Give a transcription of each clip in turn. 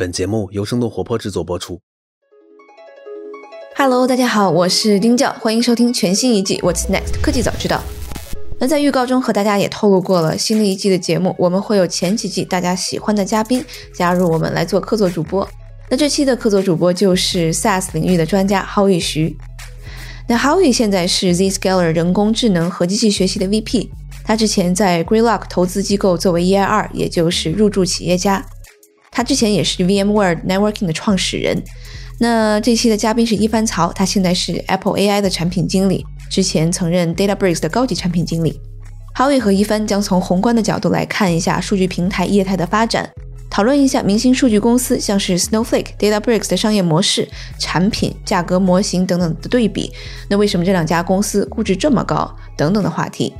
本节目由生动活泼制作播出。Hello，大家好，我是丁教，欢迎收听全新一季《What's Next》科技早知道。那在预告中和大家也透露过了，新的一季的节目我们会有前几季大家喜欢的嘉宾加入我们来做客座主播。那这期的客座主播就是 SaaS 领域的专家 Howie 徐。那 Howie 现在是 Zscaler 人工智能和机器学习的 VP，他之前在 Greylock 投资机构作为 EIR，也就是入驻企业家。他之前也是 VMware Networking 的创始人。那这期的嘉宾是一帆曹，他现在是 Apple AI 的产品经理，之前曾任 DataBricks 的高级产品经理。Howie 和一帆将从宏观的角度来看一下数据平台业态的发展，讨论一下明星数据公司像是 Snowflake、DataBricks 的商业模式、产品、价格模型等等的对比。那为什么这两家公司估值这么高？等等的话题。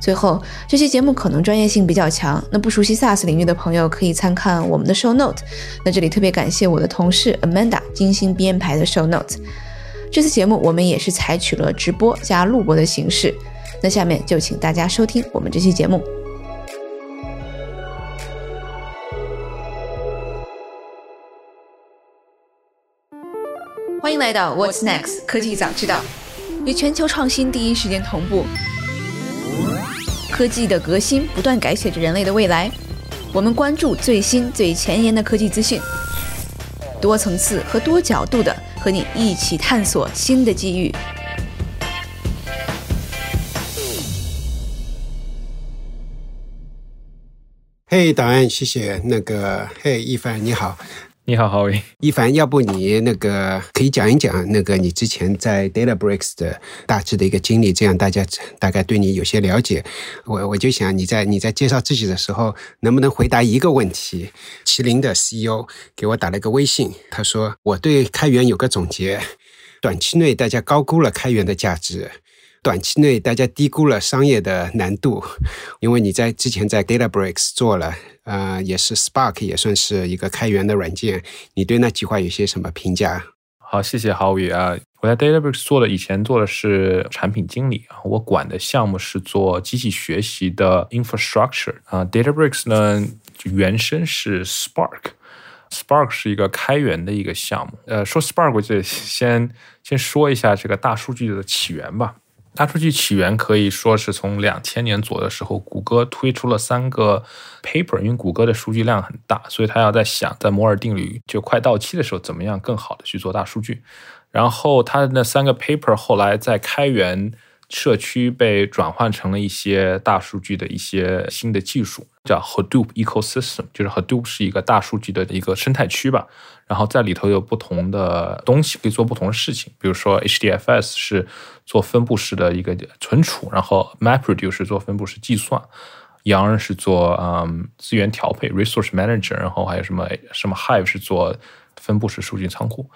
最后，这期节目可能专业性比较强，那不熟悉 SaaS 领域的朋友可以参看我们的 Show Note。那这里特别感谢我的同事 Amanda 精心编排的 Show Note。这次节目我们也是采取了直播加录播的形式。那下面就请大家收听我们这期节目。欢迎来到 What's Next 科技早知道，与全球创新第一时间同步。科技的革新不断改写着人类的未来，我们关注最新最前沿的科技资讯，多层次和多角度的和你一起探索新的机遇。嘿，导演，谢谢。那个，嘿，一凡，你好。你好，郝伟。一凡，要不你那个可以讲一讲那个你之前在 DataBricks 的大致的一个经历，这样大家大概对你有些了解。我我就想你在你在介绍自己的时候，能不能回答一个问题？麒麟的 CEO 给我打了个微信，他说我对开源有个总结：短期内大家高估了开源的价值。短期内，大家低估了商业的难度，因为你在之前在 DataBricks 做了，呃，也是 Spark 也算是一个开源的软件，你对那计划有些什么评价？好，谢谢郝宇啊，我在 DataBricks 做的，以前做的是产品经理，我管的项目是做机器学习的 infrastructure 啊，DataBricks 呢原生是 Spark，Spark 是一个开源的一个项目，呃，说 Spark 我就先先说一下这个大数据的起源吧。大数据起源可以说是从两千年左右的时候，谷歌推出了三个 paper，因为谷歌的数据量很大，所以他要在想，在摩尔定律就快到期的时候，怎么样更好的去做大数据。然后他的那三个 paper 后来在开源。社区被转换成了一些大数据的一些新的技术，叫 Hadoop ecosystem，就是 Hadoop 是一个大数据的一个生态区吧。然后在里头有不同的东西可以做不同的事情，比如说 HDFS 是做分布式的一个存储，然后 MapReduce 是做分布式计算，Yarn 是做嗯资源调配 Resource Manager，然后还有什么什么 Hive 是做分布式数据仓库。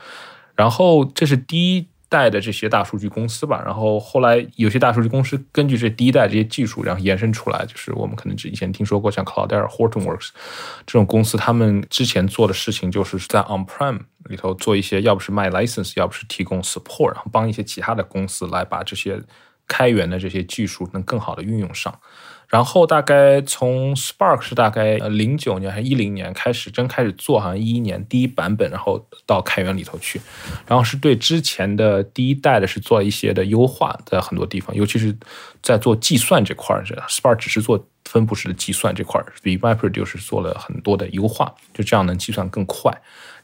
然后这是第一。代的这些大数据公司吧，然后后来有些大数据公司根据这第一代这些技术，然后延伸出来，就是我们可能之前听说过像 Cloudera、Hortonworks 这种公司，他们之前做的事情就是在 On-prem 里头做一些，要不是卖 license，要不是提供 support，然后帮一些其他的公司来把这些开源的这些技术能更好的运用上。然后大概从 Spark 是大概零九年还是一零年开始真开始做，好像一一年第一版本，然后到开源里头去，然后是对之前的第一代的是做了一些的优化，在很多地方，尤其是在做计算这块儿，Spark 只是做分布式的计算这块儿，比 MapReduce 做了很多的优化，就这样能计算更快。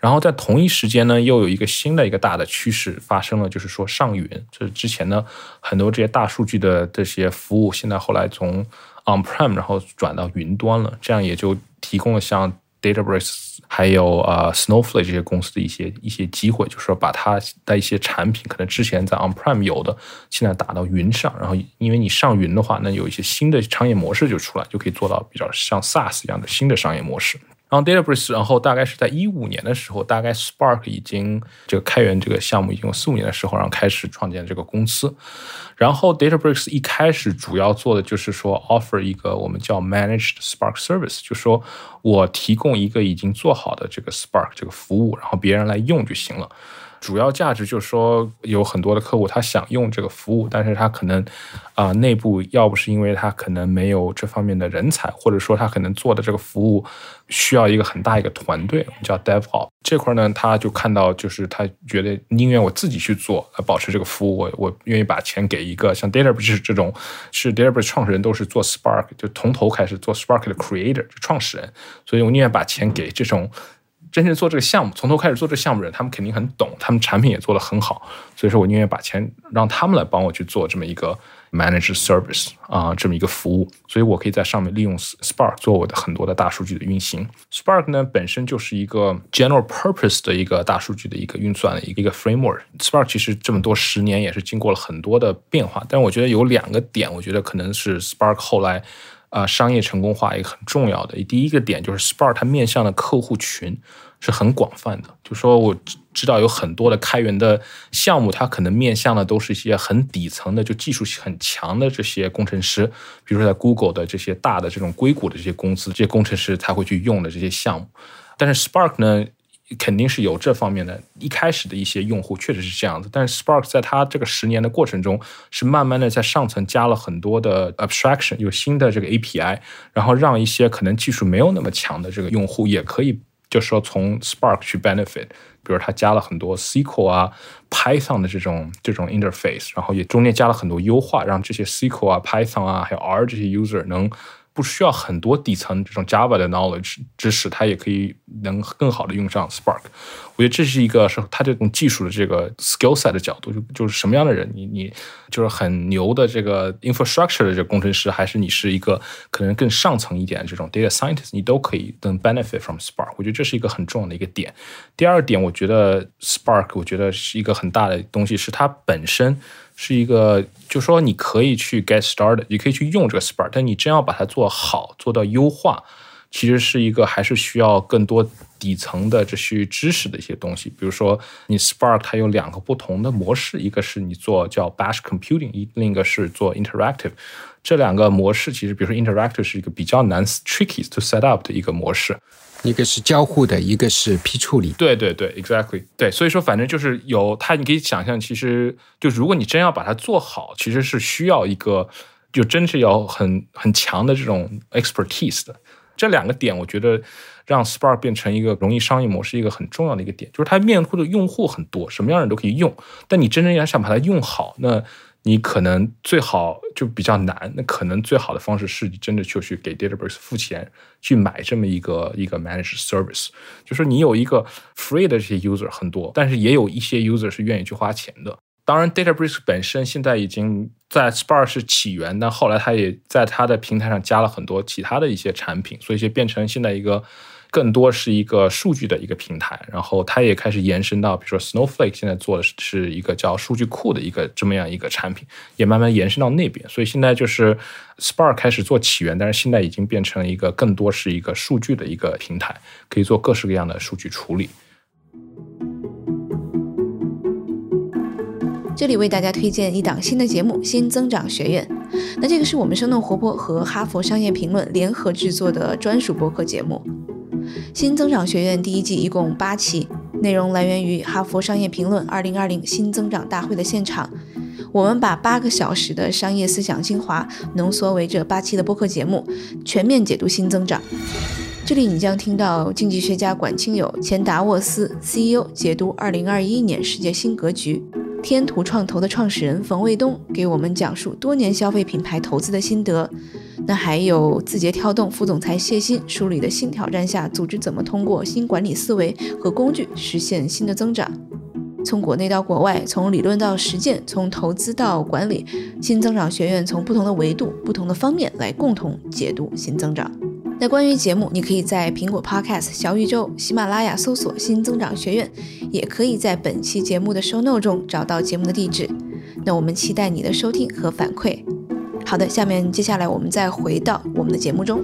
然后在同一时间呢，又有一个新的一个大的趋势发生了，就是说上云，就是之前呢很多这些大数据的这些服务，现在后来从 On-prem，然后转到云端了，这样也就提供了像 Databricks 还有呃 Snowflake 这些公司的一些一些机会，就是说把它的一些产品，可能之前在 On-prem 有的，现在打到云上，然后因为你上云的话，那有一些新的商业模式就出来，就可以做到比较像 SaaS 一样的新的商业模式。然后 Databricks，然后大概是在一五年的时候，大概 Spark 已经这个开源这个项目已经有四五年的时候，然后开始创建这个公司。然后 Databricks 一开始主要做的就是说 offer 一个我们叫 Managed Spark Service，就说我提供一个已经做好的这个 Spark 这个服务，然后别人来用就行了。主要价值就是说，有很多的客户他想用这个服务，但是他可能啊、内部要不是因为他可能没有这方面的人才，或者说他可能做的这个服务需要一个很大一个团队，我们叫 DevOps 这块呢，他就看到就是他觉得宁愿我自己去做保持这个服务，我我愿意把钱给一个像 Databricks 这种是 Databricks 创始人都是做 Spark 就从头开始做 Spark 的 creator 就创始人，所以我宁愿把钱给这种。真正做这个项目，从头开始做这个项目的人，他们肯定很懂，他们产品也做得很好，所以说我宁愿把钱让他们来帮我去做这么一个 managed service 啊、这么一个服务，所以我可以在上面利用 Spark 做我的很多的大数据的运行。Spark 呢本身就是一个 general purpose 的一个大数据的一个运算的一个一个 framework。Spark 其实这么多十年也是经过了很多的变化，但我觉得有两个点，我觉得可能是 Spark 后来。啊、商业成功化一个很重要的第一个点就是 Spark 它面向的客户群是很广泛的，就说我知知道有很多的开源的项目，它可能面向的都是一些很底层的，就技术很强的这些工程师，比如说在 Google 的这些大的这种硅谷的这些公司，这些工程师才会去用的这些项目。但是 Spark 呢，肯定是有这方面的，一开始的一些用户确实是这样子，但是 Spark 在它这个十年的过程中，是慢慢的在上层加了很多的 abstraction，有新的这个 API，然后让一些可能技术没有那么强的这个用户也可以，就是说从 Spark 去 benefit。比如它加了很多 SQL 啊、Python 的这种这种 interface，然后也中间加了很多优化，让这些 SQL 啊、Python 啊还有 R 这些 user 能不需要很多底层这种 Java 的 knowledge 知识，它也可以能更好的用上 Spark。我觉得这是一个是它这种技术的这个 skill set 的角度，就就是什么样的人，你你就是很牛的这个 infrastructure 的这个工程师，还是你是一个可能更上层一点的这种 data scientist，你都可以能 benefit from Spark。我觉得这是一个很重要的一个点。第二点，我觉得 Spark 我觉得是一个很大的东西，是它本身是一个，就说你可以去 get started，你可以去用这个 Spark，但你真要把它做好，做到优化。其实是一个还是需要更多底层的这些知识的一些东西，比如说你 Spark 它有两个不同的模式，一个是你做叫 Bash Computing，一另一个是做 Interactive。这两个模式其实，比如说 Interactive 是一个比较难 tricky to set up 的一个模式，一个是交互的，一个是批处理。对对对，exactly，对，所以说反正就是有它，你可以想象，其实就如果你真要把它做好，其实是需要一个就真是要很很强的这种 expertise 的。这两个点，我觉得让 Spark 变成一个容易商业模式一个很重要的一个点，就是它面对的用户很多，什么样的人都可以用，但你真正要想把它用好，那你可能最好就比较难。那可能最好的方式是你真的就去给 Databricks 付钱去买这么一个一个 managed service，就说你有一个 free 的这些 user 很多，但是也有一些 user 是愿意去花钱的。当然，Databricks 本身现在已经在 Spark 是起源，但后来它也在它的平台上加了很多其他的一些产品，所以就变成现在一个更多是一个数据的一个平台。然后它也开始延伸到，比如说 Snowflake 现在做的是一个叫数据库的一个这么样一个产品，也慢慢延伸到那边。所以现在就是 Spark 开始做起源，但是现在已经变成一个更多是一个数据的一个平台，可以做各式各样的数据处理。这里为大家推荐一档新的节目《新增长学院》。那这个是我们生动活泼和哈佛商业评论联合制作的专属播客节目。《新增长学院》第一季一共八期，内容来源于哈佛商业评论2020新增长大会的现场。我们把八个小时的商业思想精华浓缩为这八期的播客节目，全面解读新增长。这里你将听到经济学家管清友、前达沃斯 CEO 解读2021年世界新格局。天图创投的创始人冯卫东给我们讲述多年消费品牌投资的心得，那还有字节跳动副总裁谢鑫梳理的新挑战下，组织怎么通过新管理思维和工具实现新的增长。从国内到国外，从理论到实践，从投资到管理，新增长学院从不同的维度、不同的方面来共同解读新增长。那关于节目，你可以在苹果 Podcast、小宇宙、喜马拉雅搜索“新增长学院”，也可以在本期节目的 show note 中找到节目的地址。那我们期待你的收听和反馈。好的，下面接下来我们再回到我们的节目中。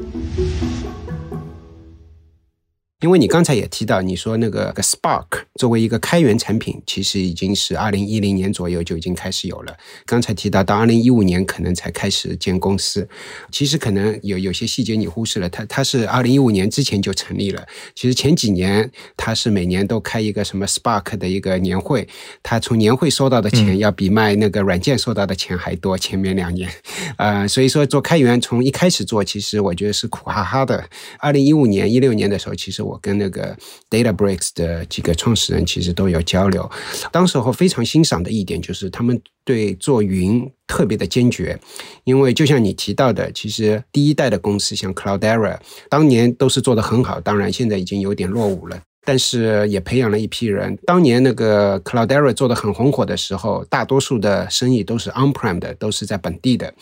因为你刚才也提到，你说那个 Spark 作为一个开源产品，其实已经是二零一零年左右就已经开始有了。刚才提到到二零一五年可能才开始建公司，其实可能有有些细节你忽视了。它它是二零一五年之前就成立了。其实前几年它是每年都开一个什么 Spark 的一个年会，它从年会收到的钱要比卖那个软件收到的钱还多。前面两年，呃，所以说做开源从一开始做，其实我觉得是苦哈哈的。二零一五年一六年的时候，其实我。我跟那个 DataBricks 的几个创始人其实都有交流，当时候非常欣赏的一点就是他们对做云特别的坚决，因为就像你提到的，其实第一代的公司像 Cloudera 当年都是做的很好，当然现在已经有点落伍了，但是也培养了一批人。当年那个 Cloudera 做的很红火的时候，大多数的生意都是 On-prem 的，都是在本地的，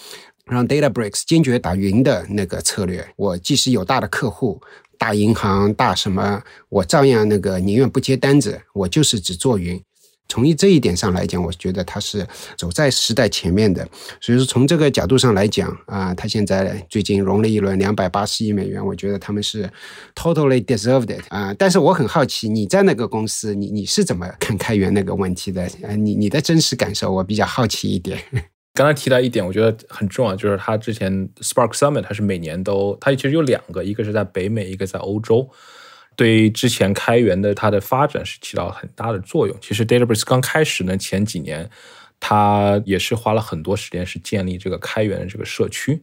让 DataBricks 坚决打云的那个策略。我即使有大的客户。大银行、大什么，我照样那个宁愿不接单子，我就是只做云。从这一点上来讲，我觉得他是走在时代前面的。所以说，从这个角度上来讲啊，他现在最近融了一轮两百八十亿美元，我觉得他们是 totally deserved it 啊。但是我很好奇，你在那个公司，你你是怎么看开源那个问题的？呃，你你的真实感受，我比较好奇一点。刚才提到一点，我觉得很重要，就是他之前 Spark Summit，它是每年都，它其实有两个，一个是在北美，一个在欧洲，对于之前开源的它的发展是起到很大的作用。其实 Databricks 刚开始呢，前几年它也是花了很多时间是建立这个开源的这个社区，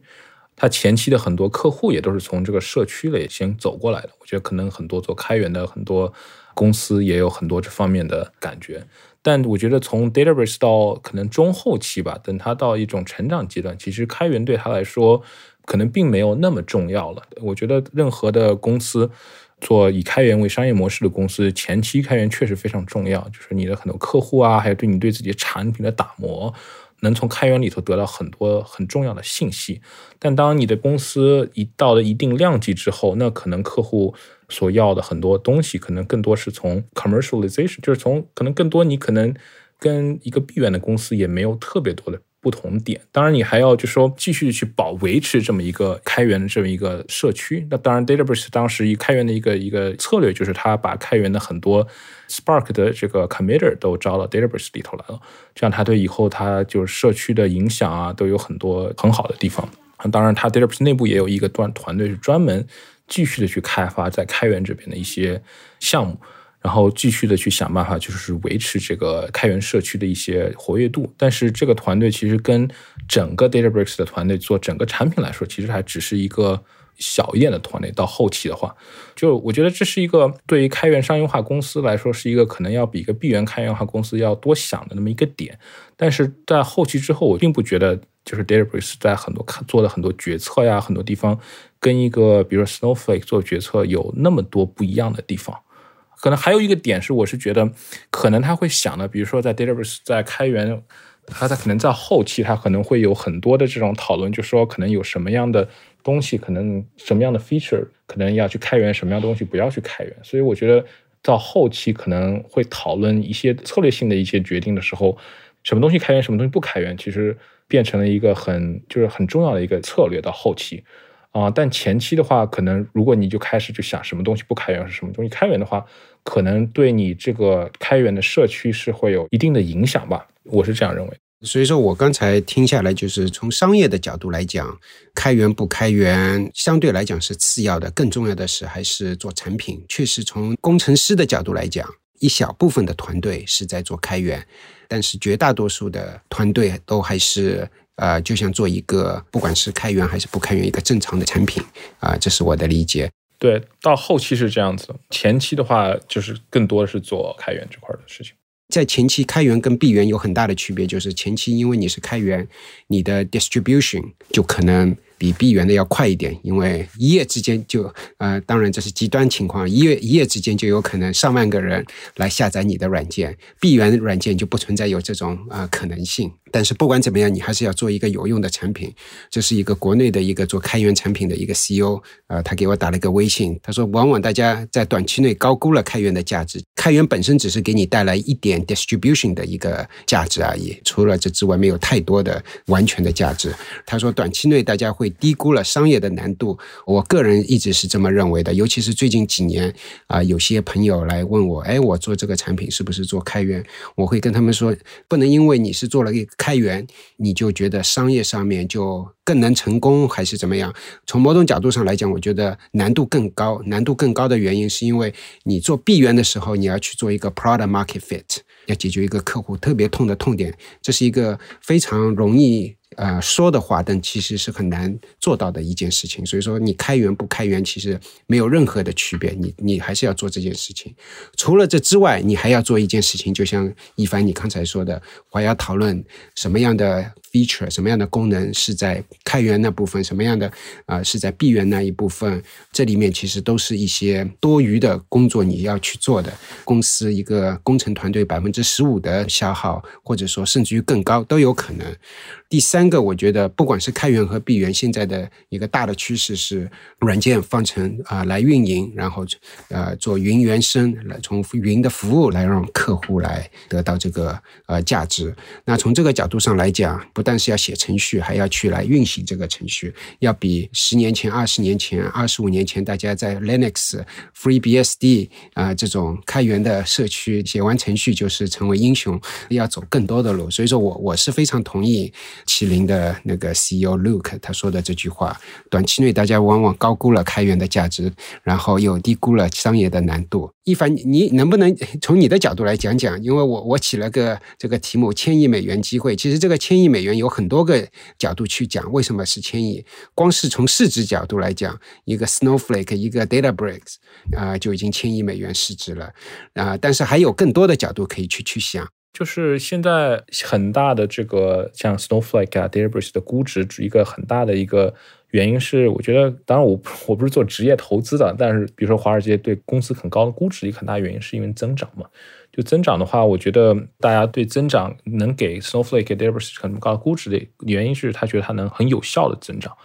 它前期的很多客户也都是从这个社区里先走过来的。我觉得可能很多做开源的很多公司也有很多这方面的感觉。但我觉得从 Databricks 到可能中后期吧，等它到一种成长阶段，其实开源对他来说可能并没有那么重要了。我觉得任何的公司做以开源为商业模式的公司，前期开源确实非常重要，就是你的很多客户啊，还有对你对自己产品的打磨，能从开源里头得到很多很重要的信息。但当你的公司一到了一定量级之后，那可能客户。所要的很多东西，可能更多是从 commercialization，就是从可能更多你可能跟一个闭源的公司也没有特别多的不同点。当然，你还要就说继续去保维持这么一个开源的这么一个社区。那当然，Databricks 当时一开源的一个一个策略就是他把开源的很多 Spark 的这个 committer 都招到 Databricks 里头来了，这样他对以后他就是社区的影响啊都有很多很好的地方。当然，他 Databricks 内部也有一个团团队是专门。继续的去开发在开源这边的一些项目，然后继续的去想办法，就是维持这个开源社区的一些活跃度。但是这个团队其实跟整个 DataBricks 的团队做整个产品来说，其实还只是一个小一点的团队。到后期的话，就我觉得这是一个对于开源商业化公司来说，是一个可能要比一个闭源开源化公司要多想的那么一个点。但是在后期之后，我并不觉得就是 DataBricks 在很多做的很多决策呀，很多地方。跟一个比如说 Snowflake 做决策有那么多不一样的地方，可能还有一个点是，我是觉得可能他会想的，比如说在 Database 在开源，他他可能在后期他可能会有很多的这种讨论，就说可能有什么样的东西，可能什么样的 feature 可能要去开源，什么样东西不要去开源。所以我觉得到后期可能会讨论一些策略性的一些决定的时候，什么东西开源，什么东西不开源，其实变成了一个很就是很重要的一个策略。到后期。啊，但前期的话，可能如果你就开始就想什么东西不开源是什么东西开源的话，可能对你这个开源的社区是会有一定的影响吧，我是这样认为。所以说我刚才听下来，就是从商业的角度来讲，开源不开源相对来讲是次要的，更重要的是还是做产品。确实，从工程师的角度来讲，一小部分的团队是在做开源，但是绝大多数的团队都还是。呃，就像做一个不管是开源还是不开源一个正常的产品啊，这是我的理解。对，到后期是这样子，前期的话就是更多的是做开源这块的事情。在前期，开源跟闭源有很大的区别，就是前期因为你是开源，你的 distribution 就可能。比闭源的要快一点，因为一夜之间就，呃，当然这是极端情况，一夜一夜之间就有可能上万个人来下载你的软件，闭源软件就不存在有这种呃可能性。但是不管怎么样，你还是要做一个有用的产品。这是一个国内的一个做开源产品的一个 CEO，呃，他给我打了一个微信，他说，往往大家在短期内高估了开源的价值，开源本身只是给你带来一点 distribution 的一个价值而已，除了这之外，没有太多的完全的价值。他说，短期内大家会低估了商业的难度。我个人一直是这么认为的，尤其是最近几年啊，有些朋友来问我，哎，我做这个产品是不是做开源？我会跟他们说，不能因为你是做了一个开源，你就觉得商业上面就更能成功，还是怎么样？从某种角度上来讲，我觉得难度更高。难度更高的原因是因为你做闭源的时候，你要去做一个 product market fit，要解决一个客户特别痛的痛点，这是一个非常容易。呃，说的话，但其实是很难做到的一件事情。所以说，你开源不开源，其实没有任何的区别。你你还是要做这件事情。除了这之外，你还要做一件事情，就像一凡你刚才说的，我要讨论什么样的 feature，什么样的功能是在开源那部分，什么样的啊是在闭源那一部分。这里面其实都是一些多余的工作你要去做的。公司一个工程团队百分之十五的消耗，或者说甚至于更高都有可能。第三个，我觉得不管是开源和闭源，现在的一个大的趋势是软件方程啊来运营，然后呃做云原生，来从云的服务来让客户来得到这个呃价值。那从这个角度上来讲，不但是要写程序，还要去来运行这个程序，要比十年前、二十年前、二十五年前大家在 Linux、FreeBSD 啊这种开源的社区写完程序就是成为英雄，要走更多的路。所以说我我是非常同意。麒麟的那个 CEO Luke 他说的这句话：短期内大家往往高估了开源的价值，然后又低估了商业的难度。一凡，你能不能从你的角度来讲讲？因为我我起了个这个题目“千亿美元机会”，其实这个千亿美元有很多个角度去讲，为什么是千亿？光是从市值角度来讲，一个 Snowflake，一个 DataBricks 啊，就已经千亿美元市值了啊。但是还有更多的角度可以去去想。就是现在很大的这个像 Snowflake 啊、Databricks 的估值，一个很大的一个原因是，我觉得，当然我我不是做职业投资的，但是比如说华尔街对公司很高的估值，一个很大原因是因为增长嘛。就增长的话，我觉得大家对增长能给 Snowflake、Databricks 很高的估值的原因是，他觉得它能很有效的增长。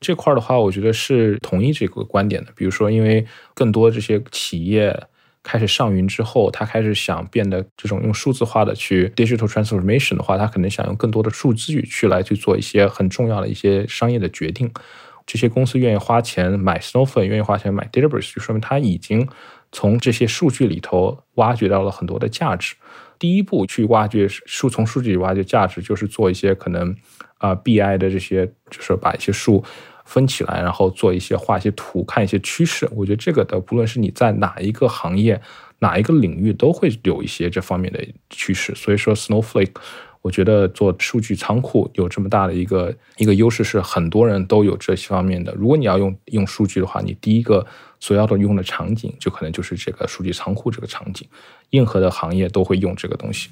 这块的话，我觉得是同意这个观点的。比如说，因为更多这些企业。开始上云之后，他开始想变得这种用数字化的去 digital transformation 的话，他可能想用更多的数据去来去做一些很重要的一些商业的决定。这些公司愿意花钱买 Snowflake，愿意花钱买 Databricks，就说明他已经从这些数据里头挖掘到了很多的价值。第一步去挖掘数，从数据里挖掘价值，就是做一些可能啊 BI 的这些，就是把一些数。分起来，然后做一些画一些图，看一些趋势。我觉得这个的，不论是你在哪一个行业、哪一个领域，都会有一些这方面的趋势。所以说，Snowflake，我觉得做数据仓库有这么大的一个一个优势，是很多人都有这些方面的。如果你要用用数据的话，你第一个所要的用的场景，就可能就是这个数据仓库这个场景。任何的行业都会用这个东西。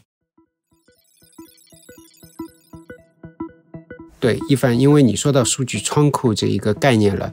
对，一凡，因为你说到数据仓库这一个概念了，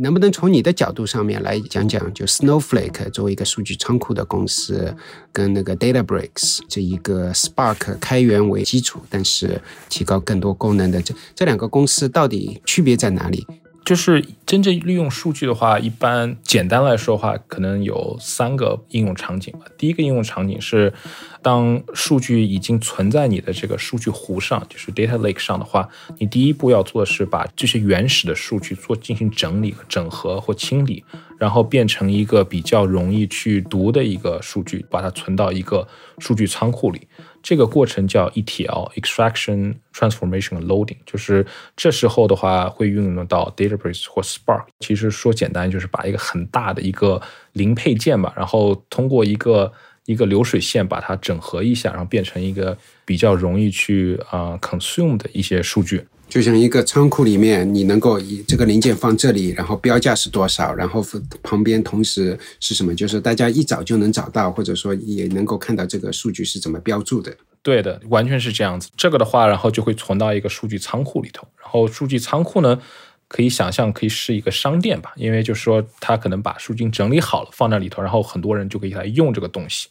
能不能从你的角度上面来讲讲，就 Snowflake 作为一个数据仓库的公司，跟那个 DataBricks 这一个 Spark 开源为基础，但是提高更多功能的这这两个公司到底区别在哪里？就是真正利用数据的话，一般简单来说的话，可能有三个应用场景吧。第一个应用场景是，当数据已经存在你的这个数据湖上，就是 data lake 上的话，你第一步要做的是把这些原始的数据做进行整理、整合或清理，然后变成一个比较容易去读的一个数据，把它存到一个数据仓库里。这个过程叫 ETL（Extraction, Transformation, Loading），就是这时候的话会运用到 database 或 Spark。其实说简单，就是把一个很大的一个零配件吧，然后通过一个一个流水线把它整合一下，然后变成一个比较容易去啊 consume 的一些数据。就像一个仓库里面，你能够以这个零件放这里，然后标价是多少，然后旁边同时是什么，就是大家一找就能找到，或者说也能够看到这个数据是怎么标注的。对的，完全是这样子。这个的话，然后就会存到一个数据仓库里头。然后数据仓库呢，可以想象可以是一个商店吧，因为就是说它可能把数据整理好了放在里头，然后很多人就可以来用这个东西。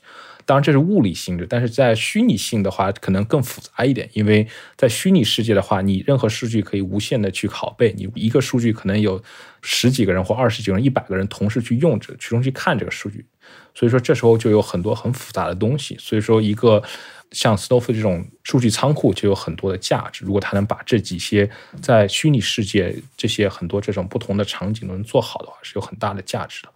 当然这是物理性质，但是在虚拟性的话可能更复杂一点，因为在虚拟世界的话，你任何数据可以无限的去拷贝，你一个数据可能有十几个人或二十几个人、一百个人同时去用这去中去看这个数据，所以说这时候就有很多很复杂的东西，所以说一个。像 Snowflake 这种数据仓库就有很多的价值。如果它能把这几些在虚拟世界这些很多这种不同的场景能做好的话，是有很大的价值的。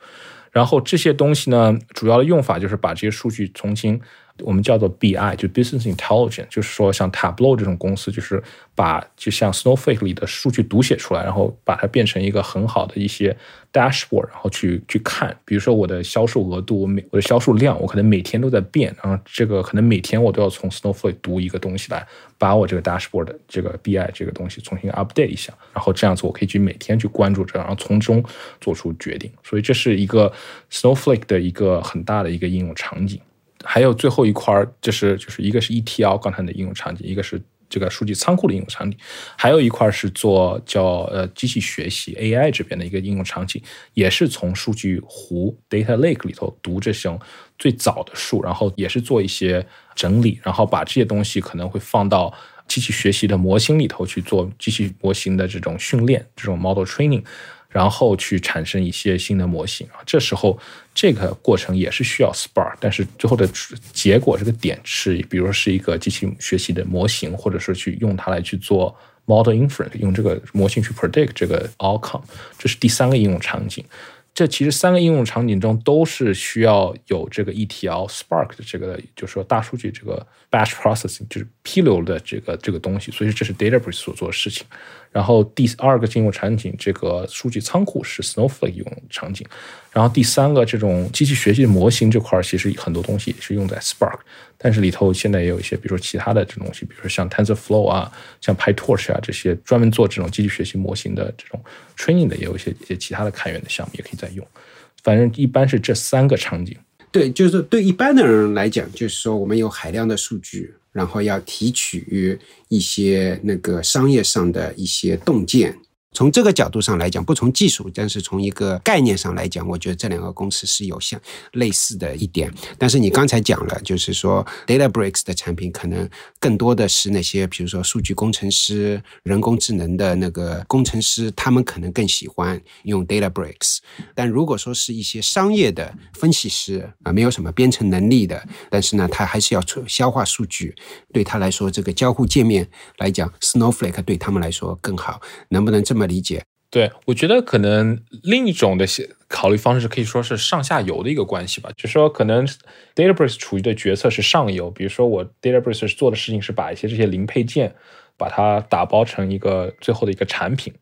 然后这些东西呢，主要的用法就是把这些数据重新。我们叫做 BI，就 Business Intelligence，就是说像 Tableau 这种公司，就是把就像 Snowflake 里的数据读写出来，然后把它变成一个很好的一些 dashboard，然后去去看。比如说我的销售额度，我每我的销售量，我可能每天都在变，然后这个可能每天我都要从 Snowflake 读一个东西来，把我这个 dashboard 这个 BI 这个东西重新 update 一下，然后这样子我可以去每天去关注这，然后从中做出决定。所以这是一个 Snowflake 的一个很大的一个应用场景。还有最后一块儿，就是就是一个是 ETL 刚才的应用场景，一个是这个数据仓库的应用场景，还有一块是做叫呃机器学习 AI 这边的一个应用场景，也是从数据湖 Data Lake 里头读这种最早的数，然后也是做一些整理，然后把这些东西可能会放到机器学习的模型里头去做机器模型的这种训练，这种 model training。然后去产生一些新的模型啊，这时候这个过程也是需要 Spark，但是最后的结果这个点是，比如说是一个机器学习的模型，或者是去用它来去做 model inference，用这个模型去 predict 这个 outcome，这是第三个应用场景。这其实三个应用场景中都是需要有这个 ETL Spark 的这个，就是说大数据这个 batch processing，就是批流的这个这个东西，所以这是 DataBrick 所做的事情。然后第二个应用场景，这个数据仓库是 Snowflake 应用场景。然后第三个这种机器学习模型这块，其实很多东西也是用在 Spark，但是里头现在也有一些，比如说其他的这种东西，比如说像 TensorFlow 啊，像 PyTorch 啊这些专门做这种机器学习模型的这种 training 的，也有一些一些其他的开源的项目也可以在用。反正一般是这三个场景。对，就是对一般的人来讲，就是说我们有海量的数据。然后要提取一些那个商业上的一些洞见。从这个角度上来讲，不从技术，但是从一个概念上来讲，我觉得这两个公司是有相类似的一点。但是你刚才讲了，就是说 DataBricks 的产品可能更多的是那些，比如说数据工程师、人工智能的那个工程师，他们可能更喜欢用 DataBricks。但如果说是一些商业的分析师啊，没有什么编程能力的，但是呢，他还是要出消化数据，对他来说，这个交互界面来讲，Snowflake 对他们来说更好。能不能这么？理解，对我觉得可能另一种的考虑方式可以说是上下游的一个关系吧，就是说可能 Databricks 处于的角色是上游，比如说我 Databricks 做的事情是把一些这些零配件把它打包成一个最后的一个产品，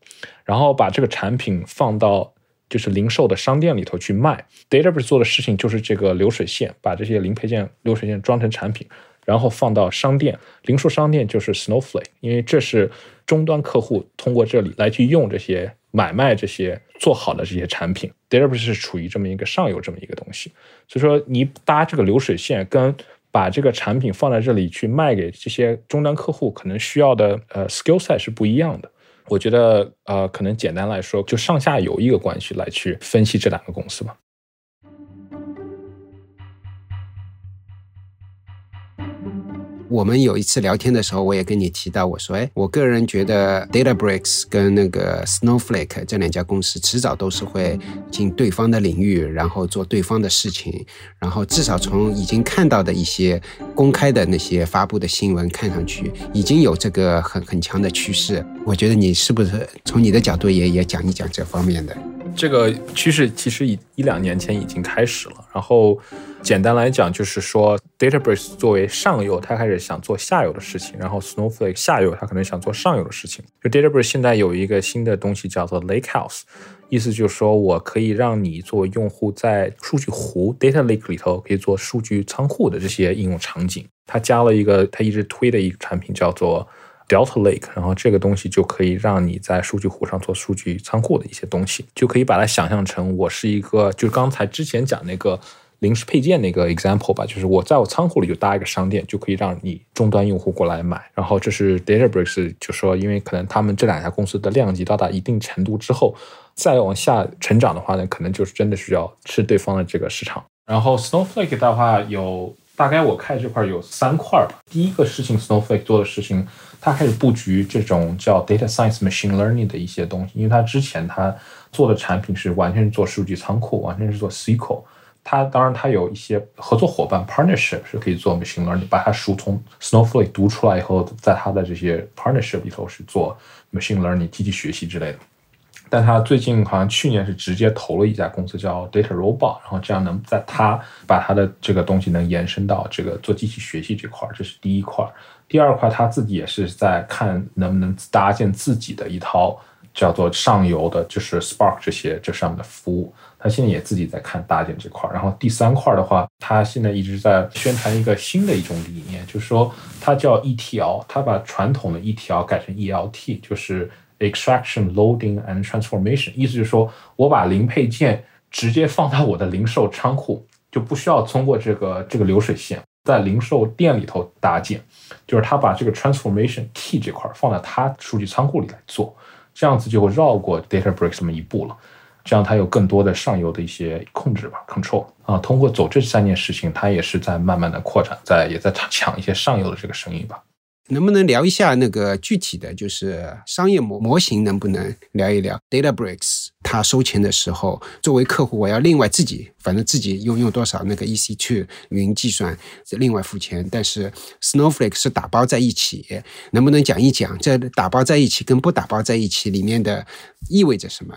然后把这个产品放到就是零售的商店里头去卖。Databricks 做的事情就是这个流水线，把这些零配件流水线装成产品。然后放到商店，零售商店就是 Snowflake，因为这是终端客户通过这里来去用这些买卖这些做好的这些产品。Databricks 是处于这么一个上游这么一个东西，所以说你搭这个流水线跟把这个产品放在这里去卖给这些终端客户，可能需要的呃 skill set 是不一样的。我觉得呃，可能简单来说，就上下游一个关系来去分析这两个公司吧。我们有一次聊天的时候，我也跟你提到，我说，哎，我个人觉得 DataBricks 跟那个 Snowflake 这两家公司，迟早都是会进对方的领域，然后做对方的事情，然后至少从已经看到的一些公开的那些发布的新闻看上去，已经有这个很很强的趋势。我觉得你是不是从你的角度也也讲一讲这方面的？这个趋势其实一一两年前已经开始了，然后简单来讲就是说，Databricks 作为上游，它开始想做下游的事情，然后 Snowflake 下游，它可能想做上游的事情。就 Databricks 现在有一个新的东西叫做 Lakehouse，意思就是说我可以让你作为用户在数据湖 Data Lake 里头可以做数据仓库的这些应用场景。它加了一个它一直推的一个产品叫做。Delta Lake，然后这个东西就可以让你在数据湖上做数据仓库的一些东西，就可以把它想象成我是一个，就是刚才之前讲那个零食配件那个 example 吧，就是我在我仓库里就搭一个商店，就可以让你终端用户过来买。然后这是 Databricks 就说，因为可能他们这两家公司的量级到达一定程度之后，再往下成长的话呢，可能就是真的是要吃对方的这个市场。然后 Snowflake 的话有大概我看这块有三块吧。第一个事情，Snowflake 做的事情，它开始布局这种叫 data science machine learning 的一些东西，因为它之前它做的产品是完全是做数据仓库，完全是做 SQL。它当然它有一些合作伙伴 partnership 是可以做 machine learning，把它书从 Snowflake 读出来以后，在它的这些 partnership 里头是做 machine learning 机器学习之类的。但他最近好像去年是直接投了一家公司叫 Data Robot，然后这样能在他把他的这个东西能延伸到这个做机器学习这块儿，这是第一块。第二块他自己也是在看能不能搭建自己的一套叫做上游的，就是 Spark 这些这上面的服务。他现在也自己在看搭建这块儿。然后第三块的话，他现在一直在宣传一个新的一种理念，就是说它叫 ETL，他把传统的 ETL 改成 ELT，就是。Extraction, loading and transformation，意思就是说我把零配件直接放到我的零售仓库，就不需要通过这个这个流水线在零售店里头搭建，就是他把这个 transformation key 这块放在他数据仓库里来做，这样子就会绕过 Databricks 这么一步了，这样他有更多的上游的一些控制吧，control。啊，通过走这三件事情，他也是在慢慢的扩展，在也在抢一些上游的这个生意吧。能不能聊一下那个具体的就是商业模模型？能不能聊一聊 DataBricks？它收钱的时候，作为客户，我要另外自己，反正自己用用多少那个 EC 去云计算，另外付钱。但是 Snowflake 是打包在一起，能不能讲一讲这打包在一起跟不打包在一起里面的意味着什么？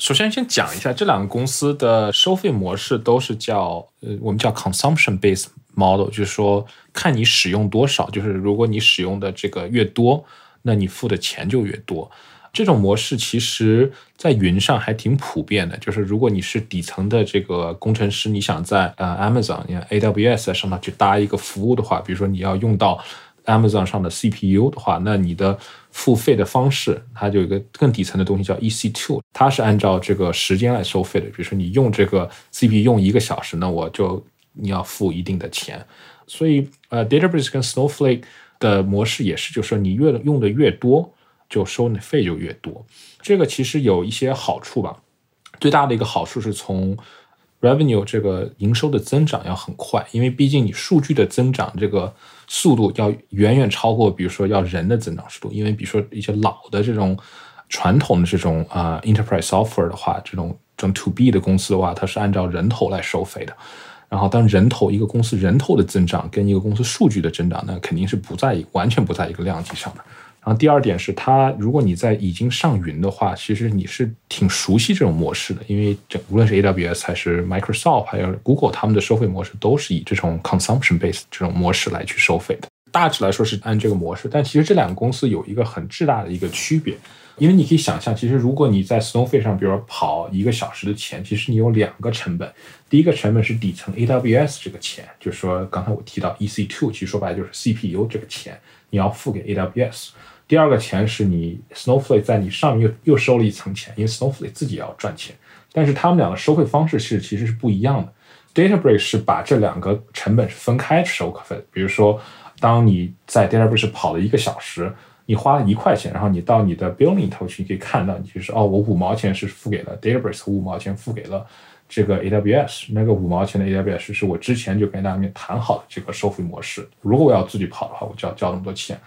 首先，先讲一下这两个公司的收费模式都是叫呃，我们叫 consumption based model，就是说看你使用多少，就是如果你使用的这个越多，那你付的钱就越多。这种模式其实在云上还挺普遍的，就是如果你是底层的这个工程师，你想在呃 Amazon、你看 AWS 上面去搭一个服务的话，比如说你要用到 Amazon 上的 CPU 的话，那你的付费的方式，它就有一个更底层的东西叫 EC2，它是按照这个时间来收费的。比如说你用这个 CPU 用一个小时，那我就你要付一定的钱。所以呃，Databricks 跟 Snowflake 的模式也是，就是说你越用的越多，就收的费就越多。这个其实有一些好处吧。最大的一个好处是从 revenue 这个营收的增长要很快，因为毕竟你数据的增长这个。速度要远远超过，比如说要人的增长速度，因为比如说一些老的这种传统的这种啊 enterprise software 的话，这种这种 to B 的公司的话，它是按照人头来收费的。然后当人头一个公司人头的增长跟一个公司数据的增长，那肯定是不在完全不在一个量级上的。然后第二点是，它如果你在已经上云的话，其实你是挺熟悉这种模式的，因为这无论是 AWS 还是 Microsoft 还有 Google，他们的收费模式都是以这种 consumption base 这种模式来去收费的。大致来说是按这个模式，但其实这两个公司有一个很巨大的一个区别，因为你可以想象，其实如果你在 Snowflake 上，比如说跑一个小时的钱，其实你有两个成本，第一个成本是底层 AWS 这个钱，就是说刚才我提到 EC2，其实说白了就是 CPU 这个钱，你要付给 AWS。第二个钱是你 Snowflake 在你上面又又收了一层钱，因为 Snowflake 自己也要赚钱，但是他们两个收费方式是其实是不一样的。Databricks 是把这两个成本是分开收费，比如说，当你在 Databricks 跑了一个小时，你花了一块钱，然后你到你的 billing 头去，你可以看到，你就是哦，我五毛钱是付给了 Databricks，五毛钱付给了这个 AWS，那个五毛钱的 AWS 是我之前就跟他们谈好的这个收费模式，如果我要自己跑的话，我就要交那么多钱。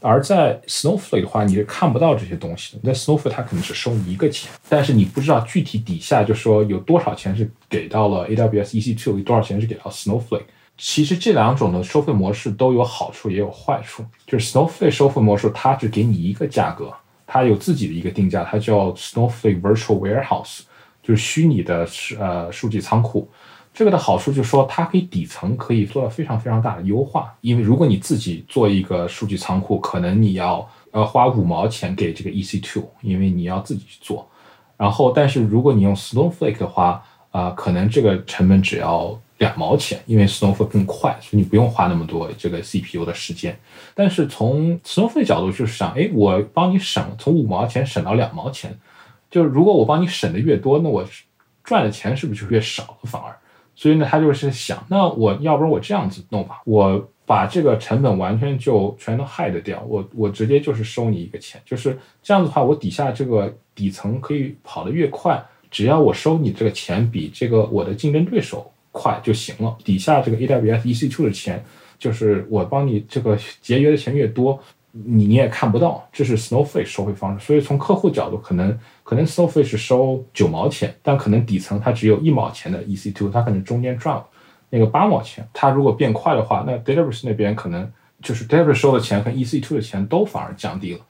而在 Snowflake 的话，你是看不到这些东西的。在 Snowflake，它可能只收你一个钱，但是你不知道具体底下就说有多少钱是给到了 AWS EC2，有多少钱是给到 Snowflake。其实这两种的收费模式都有好处也有坏处。就是 Snowflake 收费模式，它只给你一个价格，它有自己的一个定价，它叫 Snowflake Virtual Warehouse，就是虚拟的呃数据仓库。这个的好处就是说，它可以底层可以做到非常非常大的优化。因为如果你自己做一个数据仓库，可能你要呃花五毛钱给这个 EC2，因为你要自己去做。然后，但是如果你用 Snowflake 的话，啊，可能这个成本只要两毛钱，因为 Snowflake 更快，所以你不用花那么多这个 CPU 的时间。但是从 Snowflake 角度就是想，哎，我帮你省，从五毛钱省到两毛钱，就是如果我帮你省的越多，那我赚的钱是不是就越少了？反而。所以呢，他就是想，那我要不然我这样子弄吧，我把这个成本完全就全都 hide 掉，我我直接就是收你一个钱，就是这样子的话，我底下这个底层可以跑得越快，只要我收你这个钱比这个我的竞争对手快就行了，底下这个 AWS EC2 的钱，就是我帮你这个节约的钱越多。你你也看不到，这是 Snowflake 收费方式，所以从客户角度，可能可能 Snowflake 收九毛钱，但可能底层它只有一毛钱的 EC2，它可能中间赚了那个八毛钱。它如果变快的话，那 Databricks 那边可能就是 Databricks 收的钱和 EC2 的钱都反而降低了。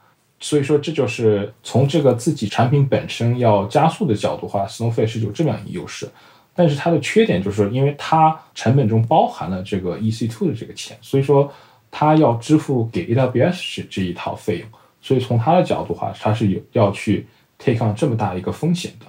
所以说，这就是从这个自己产品本身要加速的角度话，Snowflake 是有这么样一个优势。但是它的缺点就是，因为它成本中包含了这个 EC2 的这个钱，所以说。他要支付给 AWS 这一套费用，所以从他的角度话，他是有要去 take on 这么大一个风险的。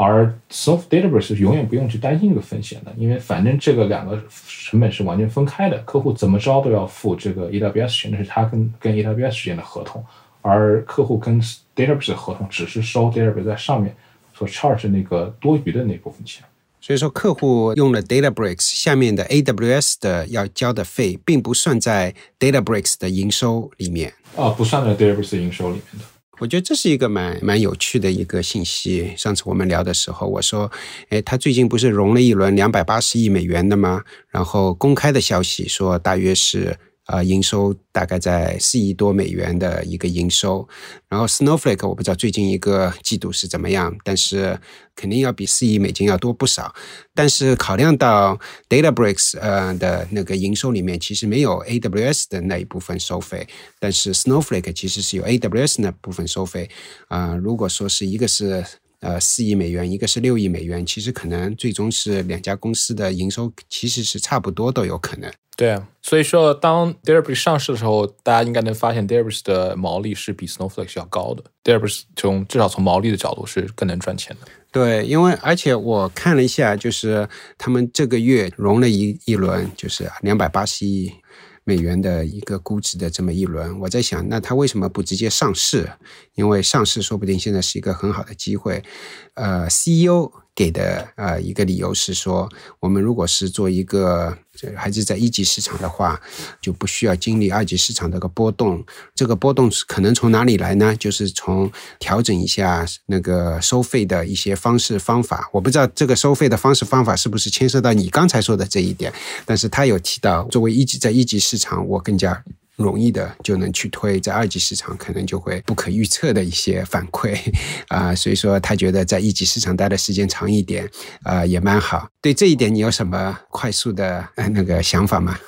而 Soft Database 是永远不用去担心这个风险的，因为反正这个两个成本是完全分开的，客户怎么着都要付这个 AWS 钱，那是他跟跟 AWS 之间的合同，而客户跟 Database 的合同只是收 Database 在上面所 charge 那个多余的那部分钱。所以说，客户用了 DataBricks 下面的 AWS 的要交的费，并不算在 DataBricks 的营收里面哦，不算在 DataBricks 营收里面的。我觉得这是一个蛮蛮有趣的一个信息。上次我们聊的时候，我说，哎，他最近不是融了一轮两百八十亿美元的吗？然后公开的消息说，大约是。啊，营收大概在四亿多美元的一个营收，然后 Snowflake 我不知道最近一个季度是怎么样，但是肯定要比四亿美金要多不少。但是考量到 DataBricks 呃的那个营收里面其实没有 AWS 的那一部分收费，但是 Snowflake 其实是有 AWS 那部分收费。啊，如果说是一个是呃四亿美元，一个是六亿美元，其实可能最终是两家公司的营收其实是差不多都有可能。对啊，所以说当 Databricks 上市的时候，大家应该能发现 Databricks 的毛利是比 Snowflake 要高的。Databricks 从至少从毛利的角度是更能赚钱的。对，因为而且我看了一下，就是他们这个月融了一一轮，就是两百八十亿美元的一个估值的这么一轮。我在想，那他为什么不直接上市？因为上市说不定现在是一个很好的机会。呃，CEO。给的呃一个理由是说，我们如果是做一个还是在一级市场的话，就不需要经历二级市场的个波动。这个波动可能从哪里来呢？就是从调整一下那个收费的一些方式方法。我不知道这个收费的方式方法是不是牵涉到你刚才说的这一点，但是他有提到，作为一级在一级市场，我更加。容易的就能去推，在二级市场可能就会不可预测的一些反馈 啊，所以说他觉得在一级市场待的时间长一点啊也蛮好。对这一点你有什么快速的那个想法吗？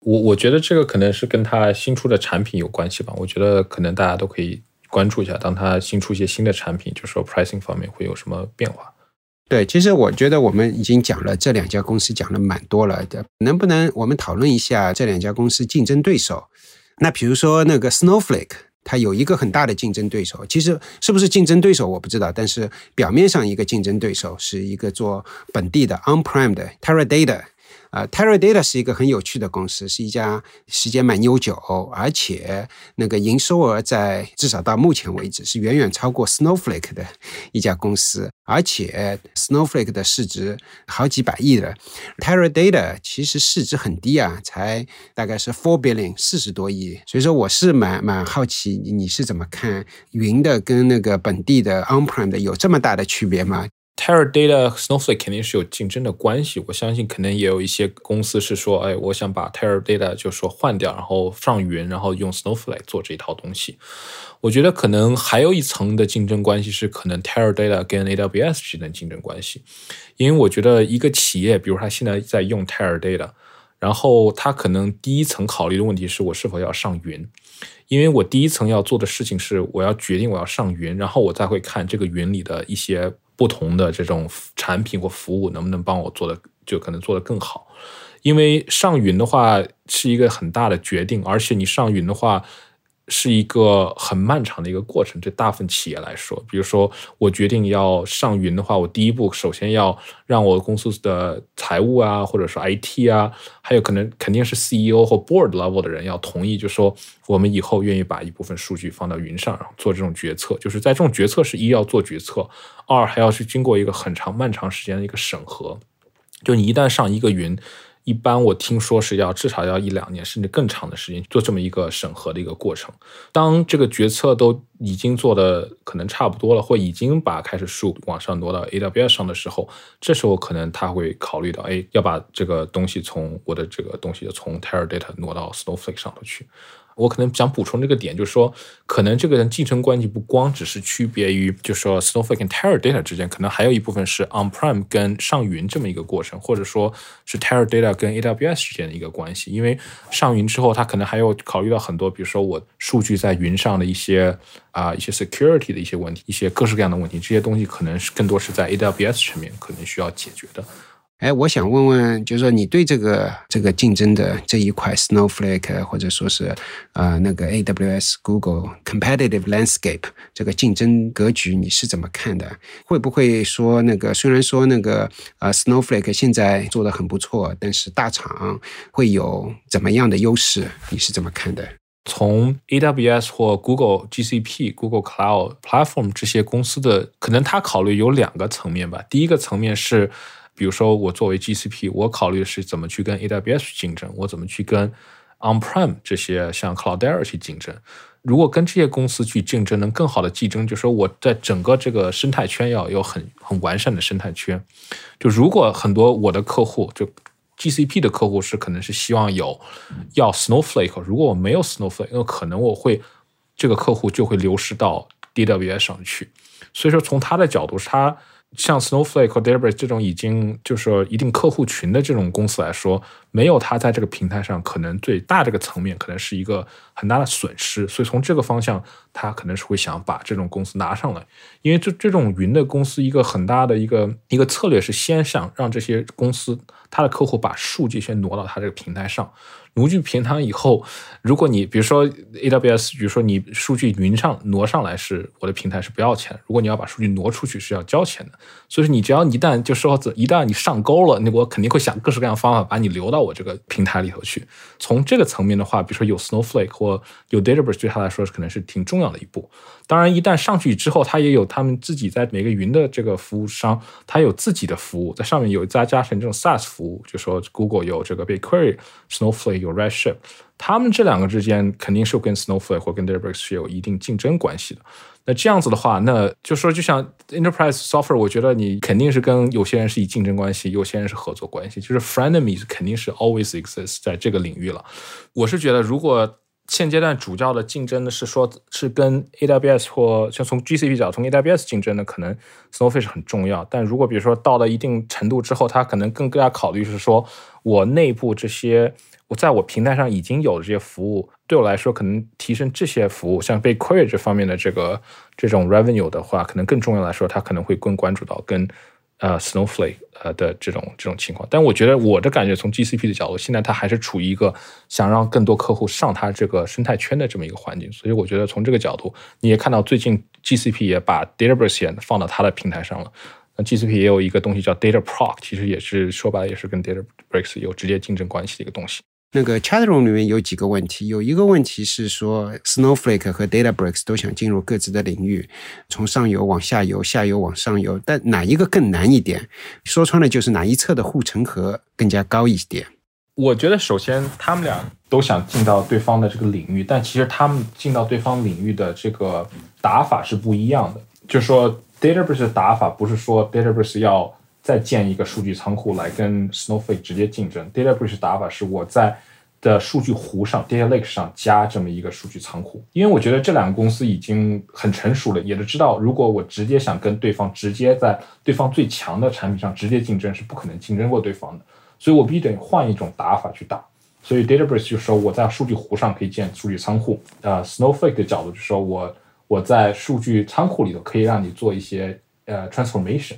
我我觉得这个可能是跟他新出的产品有关系吧。我觉得可能大家都可以关注一下，当他新出一些新的产品，就说 pricing 方面会有什么变化。对，其实我觉得我们已经讲了这两家公司讲了蛮多了的，能不能我们讨论一下这两家公司竞争对手？那比如说那个 Snowflake，它有一个很大的竞争对手，其实是不是竞争对手我不知道，但是表面上一个竞争对手是一个做本地的 on prime 的 Teradata。啊，Teradata 是一个很有趣的公司，是一家时间蛮悠久，而且那个营收额在至少到目前为止是远远超过 Snowflake 的一家公司，而且 Snowflake 的市值好几百亿的，Teradata 其实市值很低啊，才大概是 four billion 四十多亿，所以说我是蛮蛮好奇你是怎么看云的跟那个本地的 on-prem 的有这么大的区别吗？？Teradata Snowflake 肯定是有竞争的关系，我相信可能也有一些公司是说，哎，我想把 Teradata 就说换掉，然后上云，然后用 Snowflake 做这一套东西。我觉得可能还有一层的竞争关系是，可能 Teradata 跟 AWS 之间的竞争关系。因为我觉得一个企业，比如他现在在用 Teradata，然后他可能第一层考虑的问题是我是否要上云，因为我第一层要做的事情是我要决定我要上云，然后我再会看这个云里的一些。不同的这种产品或服务能不能帮我做的就可能做得更好，因为上云的话是一个很大的决定，而且你上云的话。是一个很漫长的一个过程，对大部分企业来说，比如说我决定要上云的话，我第一步首先要让我公司的财务啊，或者说 IT 啊，还有可能肯定是 CEO 或 Board level 的人要同意，就说我们以后愿意把一部分数据放到云上，然后做这种决策。就是在这种决策是一要做决策，二还要去经过一个很长漫长时间的一个审核。就你一旦上一个云，一般我听说是要至少要一两年，甚至更长的时间做这么一个审核的一个过程。当这个决策都已经做的可能差不多了，或已经把开始数往上挪到 AWS 上的时候，这时候可能他会考虑到，哎，要把这个东西从我的这个东西从 Teradata 挪到 Snowflake 上头去。我可能想补充这个点，就是说，可能这个人竞争关系不光只是区别于，就是说 Snowflake 跟 Teradata 之间，可能还有一部分是 On-prem 跟上云这么一个过程，或者说是 Teradata 跟 AWS 之间的一个关系。因为上云之后，它可能还有考虑到很多，比如说我数据在云上的一些啊一些 security 的一些问题，一些各式各样的问题，这些东西可能是更多是在 AWS 层面可能需要解决的。哎，我想问问，就是说你对这个这个竞争的这一块，Snowflake 或者说是呃那个 AWS、Google competitive landscape 这个竞争格局，你是怎么看的？会不会说那个虽然说那个呃 Snowflake 现在做的很不错，但是大厂会有怎么样的优势？你是怎么看的？从 AWS 或 Google GCP、Google Cloud Platform 这些公司的，可能他考虑有两个层面吧。第一个层面是。比如说，我作为 GCP，我考虑的是怎么去跟 AWS 竞争，我怎么去跟 On-prem 这些像 Cloudera 去竞争。如果跟这些公司去竞争，能更好的竞争，就是说我在整个这个生态圈要有很很完善的生态圈。就如果很多我的客户，就 GCP 的客户是可能是希望有要 Snowflake，如果我没有 Snowflake，那可能我会这个客户就会流失到 AWS 上去。所以说，从他的角度，他。像 Snowflake 和 Databricks 这种已经就是说一定客户群的这种公司来说，没有它在这个平台上，可能最大这个层面可能是一个很大的损失。所以从这个方向，他可能是会想把这种公司拿上来，因为这这种云的公司一个很大的一个一个策略是先想让这些公司它的客户把数据先挪到它这个平台上。模具平摊以后，如果你比如说 AWS，比如说你数据云上挪上来是我的平台是不要钱，如果你要把数据挪出去是要交钱的。所以说你只要你一旦就说一旦你上钩了，那我肯定会想各式各样方法把你留到我这个平台里头去。从这个层面的话，比如说有 Snowflake 或有 Databricks，对他来说可能是挺重要的一步。当然，一旦上去之后，它也有他们自己在每个云的这个服务商，它有自己的服务，在上面有再加成这种 SaaS 服务，就说 Google 有这个 BigQuery，Snowflake 有 Redshift，他们这两个之间肯定是跟 Snowflake 或跟 Databricks 是有一定竞争关系的。那这样子的话，那就说就像 Enterprise Software，我觉得你肯定是跟有些人是以竞争关系，有些人是合作关系，就是 Frenemies 肯定是 always exists 在这个领域了。我是觉得如果。现阶段主要的竞争呢，是说，是跟 AWS 或像从 GCP 角从 AWS 竞争呢，可能 Snowflake 很重要。但如果比如说到了一定程度之后，它可能更更加考虑是说，我内部这些我在我平台上已经有的这些服务，对我来说可能提升这些服务，像被 query 这方面的这个这种 revenue 的话，可能更重要来说，它可能会更关注到跟。呃，Snowflake 呃的这种这种情况，但我觉得我的感觉从 GCP 的角度，现在它还是处于一个想让更多客户上它这个生态圈的这么一个环境，所以我觉得从这个角度，你也看到最近 GCP 也把 Databricks 也放到它的平台上了。那 GCP 也有一个东西叫 Dataproc，其实也是说白了也是跟 Databricks 有直接竞争关系的一个东西。那个 chatroom 里面有几个问题，有一个问题是说，Snowflake 和 Databricks 都想进入各自的领域，从上游往下游，下游往上游，但哪一个更难一点？说穿了就是哪一侧的护城河更加高一点？我觉得首先他们俩都想进到对方的这个领域，但其实他们进到对方领域的这个打法是不一样的。就说 Databricks 的打法不是说 Databricks 要。再建一个数据仓库来跟 Snowflake 直接竞争。Databricks 打法是我在的数据湖上 Data Lake 上加这么一个数据仓库，因为我觉得这两个公司已经很成熟了，也都知道如果我直接想跟对方直接在对方最强的产品上直接竞争，是不可能竞争过对方的，所以我必须得换一种打法去打。所以 Databricks 就说我在数据湖上可以建数据仓库，呃，Snowflake 的角度就说我我在数据仓库里头可以让你做一些呃 transformation。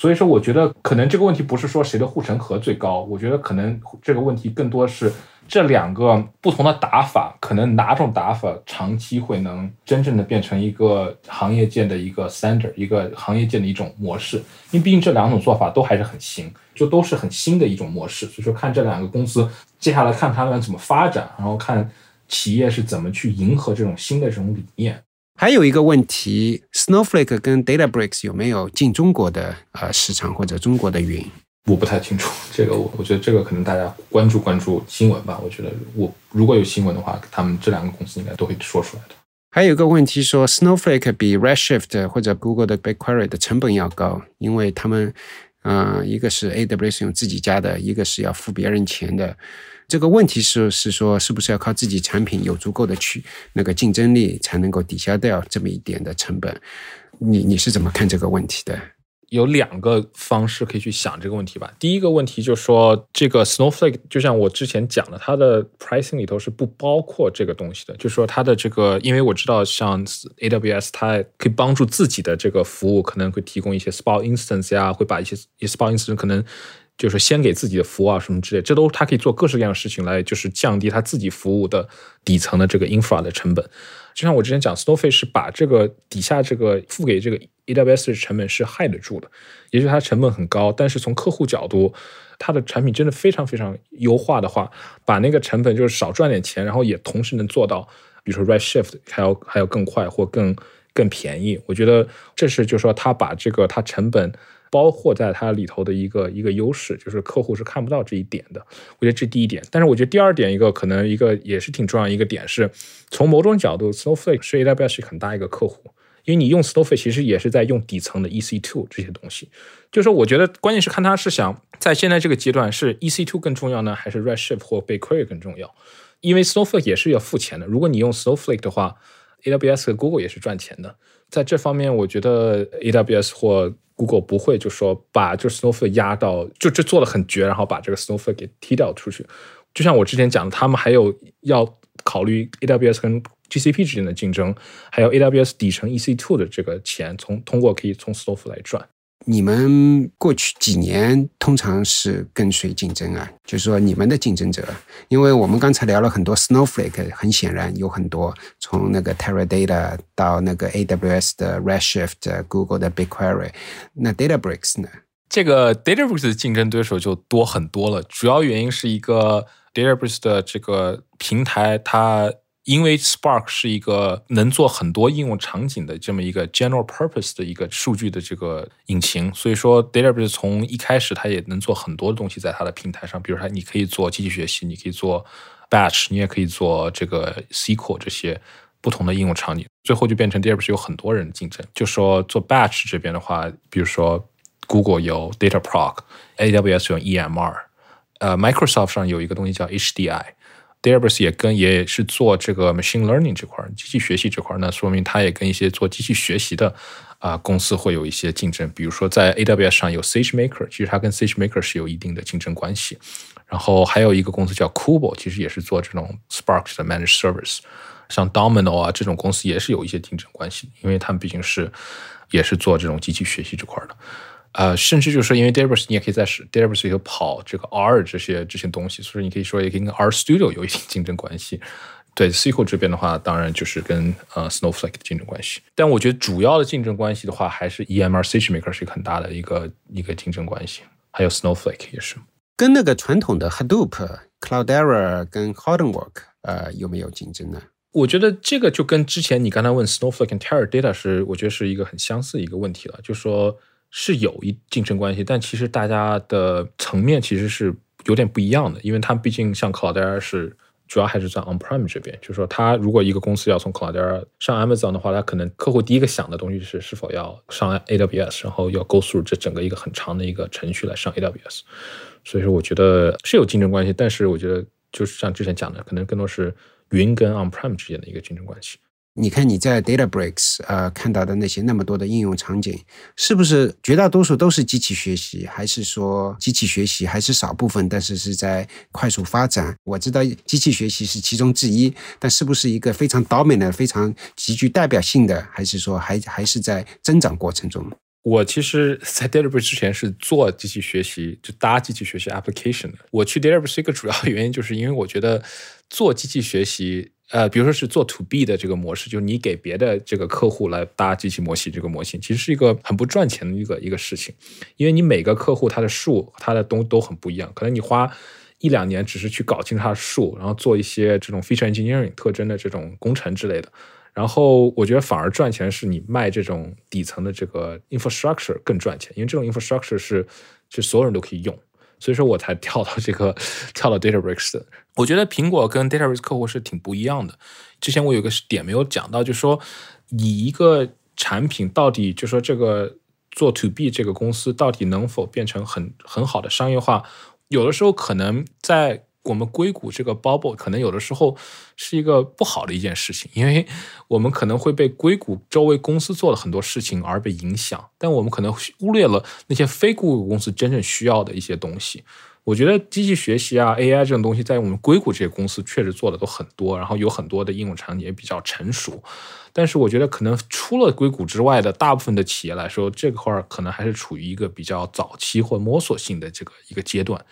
所以说，我觉得可能这个问题不是说谁的护城河最高，我觉得可能这个问题更多是这两个不同的打法，可能哪种打法长期会能真正的变成一个行业界的一个 standard，一个行业界的一种模式。因为毕竟这两种做法都还是很新，就都是很新的一种模式。所以说，看这两个公司接下来看他们怎么发展，然后看企业是怎么去迎合这种新的这种理念。还有一个问题，Snowflake 跟 Databricks 有没有进中国的呃市场或者中国的云？我不太清楚这个，我我觉得这个可能大家关注关注新闻吧。我觉得我如果有新闻的话，他们这两个公司应该都会说出来的。还有一个问题说，Snowflake 比 Redshift 或者 Google 的 BigQuery 的成本要高，因为他们，呃，一个是 AWS 用自己家的，一个是要付别人钱的。这个问题是是说，是不是要靠自己产品有足够的去那个竞争力，才能够抵消掉这么一点的成本？你你是怎么看这个问题的？有两个方式可以去想这个问题吧。第一个问题就是说，这个 Snowflake 就像我之前讲的，它的 pricing 里头是不包括这个东西的。就是说，它的这个，因为我知道像 AWS，它可以帮助自己的这个服务，可能会提供一些 Spot Instance 呀，会把一些 Spot Instance 可能就是先给自己的服务啊什么之类，这都他可以做各式各样的事情来，就是降低他自己服务的底层的这个 infra 的成本。就像我之前讲，Snowflake 是把这个底下这个付给这个 AWS 的成本是害得住的，也就是它成本很高，但是从客户角度，它的产品真的非常非常优化的话，把那个成本就是少赚点钱，然后也同时能做到，比如说 Redshift 还要还要更快或更更便宜。我觉得这是就是说他把这个它成本。包括在它里头的一个一个优势，就是客户是看不到这一点的。我觉得这第一点，但是我觉得第二点一个可能一个也是挺重要一个点是，从某种角度，Snowflake 是 AWS 很大一个客户，因为你用 Snowflake 其实也是在用底层的 EC2 这些东西。就是说，我觉得关键是看他是想在现在这个阶段是 EC2 更重要呢，还是 Redshift 或 BigQuery 更重要？因为 Snowflake 也是要付钱的。如果你用 Snowflake 的话，AWS 和 Google 也是赚钱的。在这方面，我觉得 AWS 或 Google 不会就说把就 Snowflake 压到就就做的很绝，然后把这个 Snowflake 给踢掉出去。就像我之前讲的，他们还有要考虑 AWS 跟 GCP 之间的竞争，还有 AWS 底层 E C Two 的这个钱，从通过可以从 Snowflake 来赚。你们过去几年通常是跟谁竞争啊？就是说你们的竞争者，因为我们刚才聊了很多 Snowflake，很显然有很多从那个 Teradata 到那个 AWS 的 Redshift、Google 的 BigQuery，那 Databricks 呢？这个 Databricks 的竞争对手就多很多了。主要原因是一个 Databricks 的这个平台，它。因为 Spark 是一个能做很多应用场景的这么一个 general purpose 的一个数据的这个引擎，所以说 Database 从一开始它也能做很多东西在它的平台上，比如说你可以做机器学习，你可以做 batch，你也可以做这个 SQL 这些不同的应用场景，最后就变成 Database 有很多人竞争。就说做 batch 这边的话，比如说 Google 有 DataProc，AWS 用 EMR，呃，Microsoft 上有一个东西叫 HDI。Databricks 也跟也是做这个 machine learning 这块机器学习这块那说明它也跟一些做机器学习的啊公司会有一些竞争。比如说在 AWS 上有 SageMaker，其实它跟 SageMaker 是有一定的竞争关系。然后还有一个公司叫 Kubo，其实也是做这种 Spark 的 managed service。像 Domino 啊这种公司也是有一些竞争关系，因为他们毕竟是也是做这种机器学习这块的。呃，甚至就是说因为 Databricks 你也可以在 Databricks 里头跑这个 R 这些这些东西，所以你可以说也可以跟 R Studio 有一定竞争关系。对 SQL 这边的话，当然就是跟呃 Snowflake 的竞争关系。但我觉得主要的竞争关系的话，还是 EMR SageMaker 是一个很大的一个一个竞争关系，还有 Snowflake 也是。跟那个传统的 Hadoop、Cloudera 跟 Hortonwork 呃有没有竞争呢？我觉得这个就跟之前你刚才问 Snowflake 跟 Teradata 是，我觉得是一个很相似的一个问题了，就说。是有一竞争关系，但其实大家的层面其实是有点不一样的，因为它毕竟像 Cloudera 是主要还是在 On-prem 这边，就是说，它如果一个公司要从 Cloudera 上 Amazon 的话，它可能客户第一个想的东西是是否要上 AWS，然后要 go through 这整个一个很长的一个程序来上 AWS，所以说我觉得是有竞争关系，但是我觉得就是像之前讲的，可能更多是云跟 On-prem 之间的一个竞争关系。你看你在 Databricks 呃看到的那些那么多的应用场景，是不是绝大多数都是机器学习，还是说机器学习还是少部分，但是是在快速发展？我知道机器学习是其中之一，但是不是一个非常 dominant、非常极具代表性的，还是说还还是在增长过程中？我其实，在 Databricks 之前是做机器学习，就搭机器学习 application 的。我去 Databricks 一个主要原因，就是因为我觉得做机器学习。呃，比如说是做 to B 的这个模式，就是你给别的这个客户来搭机器模型，这个模型其实是一个很不赚钱的一个一个事情，因为你每个客户他的数，他的东都很不一样，可能你花一两年只是去搞清他的数，然后做一些这种 feature engineering 特征的这种工程之类的，然后我觉得反而赚钱是你卖这种底层的这个 infrastructure 更赚钱，因为这种 infrastructure 是是所有人都可以用，所以说我才跳到这个跳到 Databricks 的。我觉得苹果跟 Databricks 客户是挺不一样的。之前我有个点没有讲到，就是说你一个产品到底，就说这个做 To B 这个公司到底能否变成很很好的商业化，有的时候可能在。我们硅谷这个 bubble 可能有的时候是一个不好的一件事情，因为我们可能会被硅谷周围公司做了很多事情而被影响，但我们可能忽略了那些非硅谷公司真正需要的一些东西。我觉得机器学习啊，AI 这种东西在我们硅谷这些公司确实做的都很多，然后有很多的应用场景也比较成熟。但是我觉得可能除了硅谷之外的大部分的企业来说，这块儿可能还是处于一个比较早期或摸索性的这个一个阶段。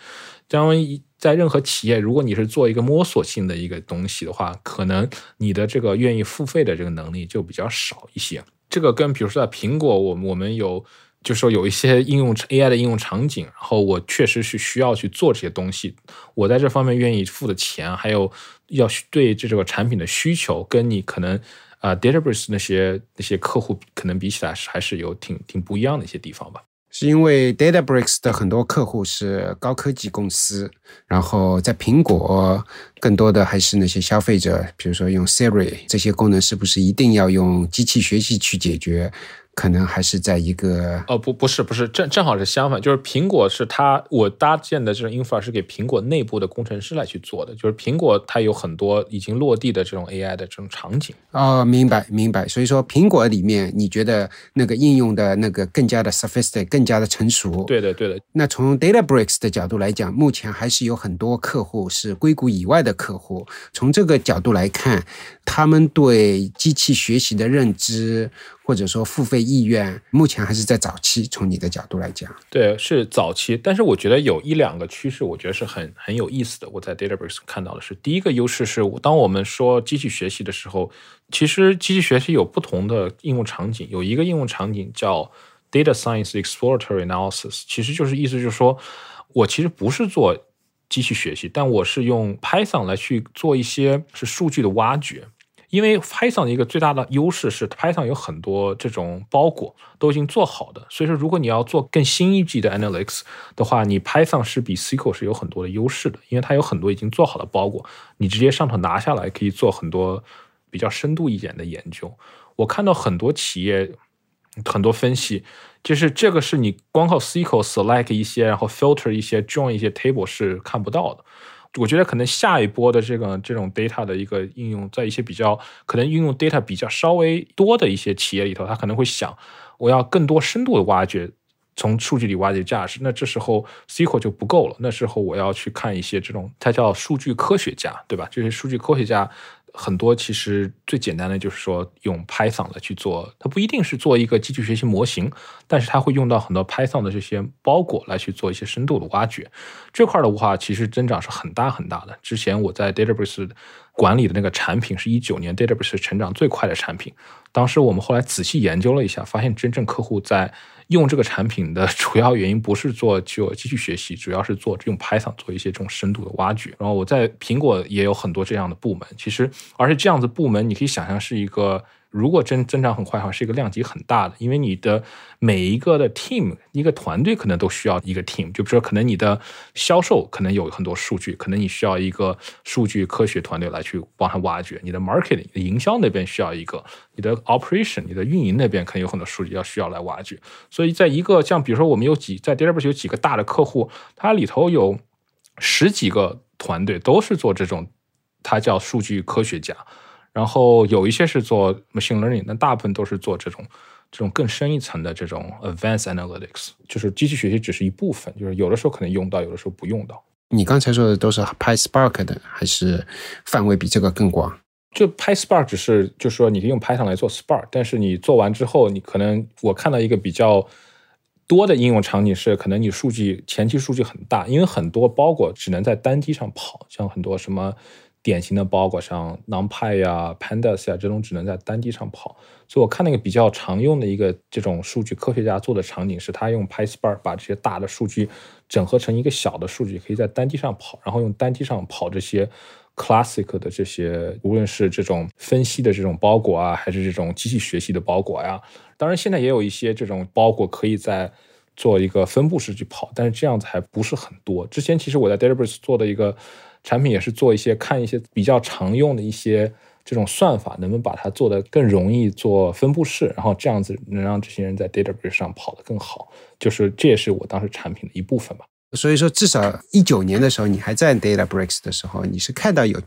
将一在任何企业，如果你是做一个摸索性的一个东西的话，可能你的这个愿意付费的这个能力就比较少一些。这个跟比如说在苹果，我我们有，就说有一些应用 AI 的应用场景，然后我确实是需要去做这些东西，我在这方面愿意付的钱，还有要对这个产品的需求，跟你可能啊 Databricks 那些那些客户可能比起来是，还是有挺挺不一样的一些地方吧。是因为 Databricks 的很多客户是高科技公司，然后在苹果更多的还是那些消费者，比如说用 Siri 这些功能，是不是一定要用机器学习去解决？可能还是在一个哦不不是不是正正好是相反，就是苹果是它我搭建的这种 infra 是给苹果内部的工程师来去做的，就是苹果它有很多已经落地的这种 AI 的这种场景哦，明白明白。所以说苹果里面你觉得那个应用的那个更加的 sophisticated，更加的成熟？对的对的。那从 DataBricks 的角度来讲，目前还是有很多客户是硅谷以外的客户。从这个角度来看，他们对机器学习的认知。或者说付费意愿，目前还是在早期。从你的角度来讲，对，是早期。但是我觉得有一两个趋势，我觉得是很很有意思的。我在 Databricks 看到的是，第一个优势是，当我们说机器学习的时候，其实机器学习有不同的应用场景。有一个应用场景叫 Data Science Exploratory Analysis，其实就是意思就是说，我其实不是做机器学习，但我是用 Python 来去做一些是数据的挖掘。因为 Python 的一个最大的优势是，Python 有很多这种包裹都已经做好的，所以说如果你要做更新一季的 Analytics 的话，你 Python 是比 SQL 是有很多的优势的，因为它有很多已经做好的包裹，你直接上头拿下来可以做很多比较深度一点的研究。我看到很多企业很多分析，就是这个是你光靠 SQL select 一些，然后 filter 一些，join 一些 table 是看不到的。我觉得可能下一波的这个这种 data 的一个应用，在一些比较可能应用 data 比较稍微多的一些企业里头，他可能会想，我要更多深度的挖掘，从数据里挖掘价值。那这时候 SQL 就不够了，那时候我要去看一些这种，它叫数据科学家，对吧？这些数据科学家。很多其实最简单的就是说用 Python 来去做，它不一定是做一个机器学习模型，但是它会用到很多 Python 的这些包裹来去做一些深度的挖掘。这块的话，其实增长是很大很大的。之前我在 Databricks 管理的那个产品是一九年 Databricks 成长最快的产品，当时我们后来仔细研究了一下，发现真正客户在。用这个产品的主要原因不是做就继续学习，主要是做用 Python 做一些这种深度的挖掘。然后我在苹果也有很多这样的部门，其实而且这样子部门你可以想象是一个。如果真增长很快的话，是一个量级很大的，因为你的每一个的 team 一个团队可能都需要一个 team，就比如说可能你的销售可能有很多数据，可能你需要一个数据科学团队来去帮他挖掘；你的 marketing 营销那边需要一个，你的 operation 你的运营那边可能有很多数据要需要来挖掘。所以在一个像比如说我们有几在 Databricks 有几个大的客户，它里头有十几个团队都是做这种，它叫数据科学家。然后有一些是做 machine learning，但大部分都是做这种这种更深一层的这种 advanced analytics，就是机器学习只是一部分，就是有的时候可能用到，有的时候不用到。你刚才说的都是 PySpark 的，还是范围比这个更广？就 PySpark 只是就是说你可以用 Python 来做 Spark，但是你做完之后，你可能我看到一个比较多的应用场景是，可能你数据前期数据很大，因为很多包裹只能在单机上跑，像很多什么。典型的包裹像，NumPy 呀、Pandas 呀这种只能在单机上跑，所以我看那个比较常用的一个这种数据科学家做的场景是，他用 PySpark 把这些大的数据整合成一个小的数据，可以在单机上跑，然后用单机上跑这些 classic 的这些，无论是这种分析的这种包裹啊，还是这种机器学习的包裹呀。当然，现在也有一些这种包裹可以在做一个分布式去跑，但是这样子还不是很多。之前其实我在 Databricks 做的一个产品也是做一些看一些比较常用的一些这种算法，能不能把它做得更容易做分布式，然后这样子能让这些人在 database 上跑得更好。就是这也是我当时产品的一部分吧。所以说，至少一九年的时候，你还在 DataBricks 的时候，你是看到有，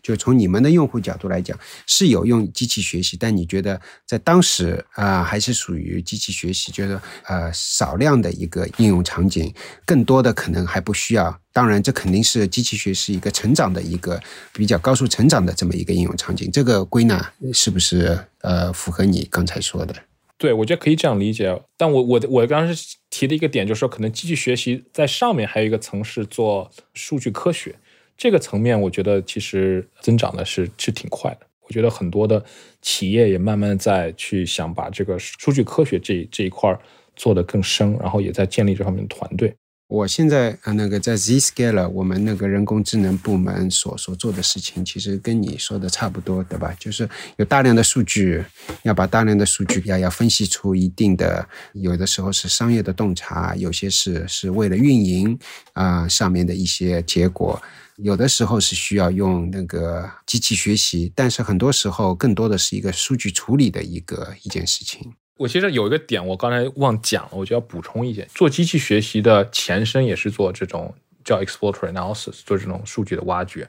就从你们的用户角度来讲，是有用机器学习，但你觉得在当时啊，还是属于机器学习，觉得呃少量的一个应用场景，更多的可能还不需要。当然，这肯定是机器学习一个成长的一个比较高速成长的这么一个应用场景。这个归纳是不是呃符合你刚才说的？对，我觉得可以这样理解。但我我我刚刚是提的一个点，就是说，可能机器学习在上面还有一个层是做数据科学，这个层面，我觉得其实增长的是是挺快的。我觉得很多的企业也慢慢在去想把这个数据科学这这一块儿做得更深，然后也在建立这方面的团队。我现在呃那个在 Zscaler 我们那个人工智能部门所所做的事情，其实跟你说的差不多，对吧？就是有大量的数据，要把大量的数据要要分析出一定的，有的时候是商业的洞察，有些是是为了运营啊上面的一些结果，有的时候是需要用那个机器学习，但是很多时候更多的是一个数据处理的一个一件事情。我其实有一个点，我刚才忘讲了，我就要补充一点。做机器学习的前身也是做这种叫 exploratory analysis，做这种数据的挖掘。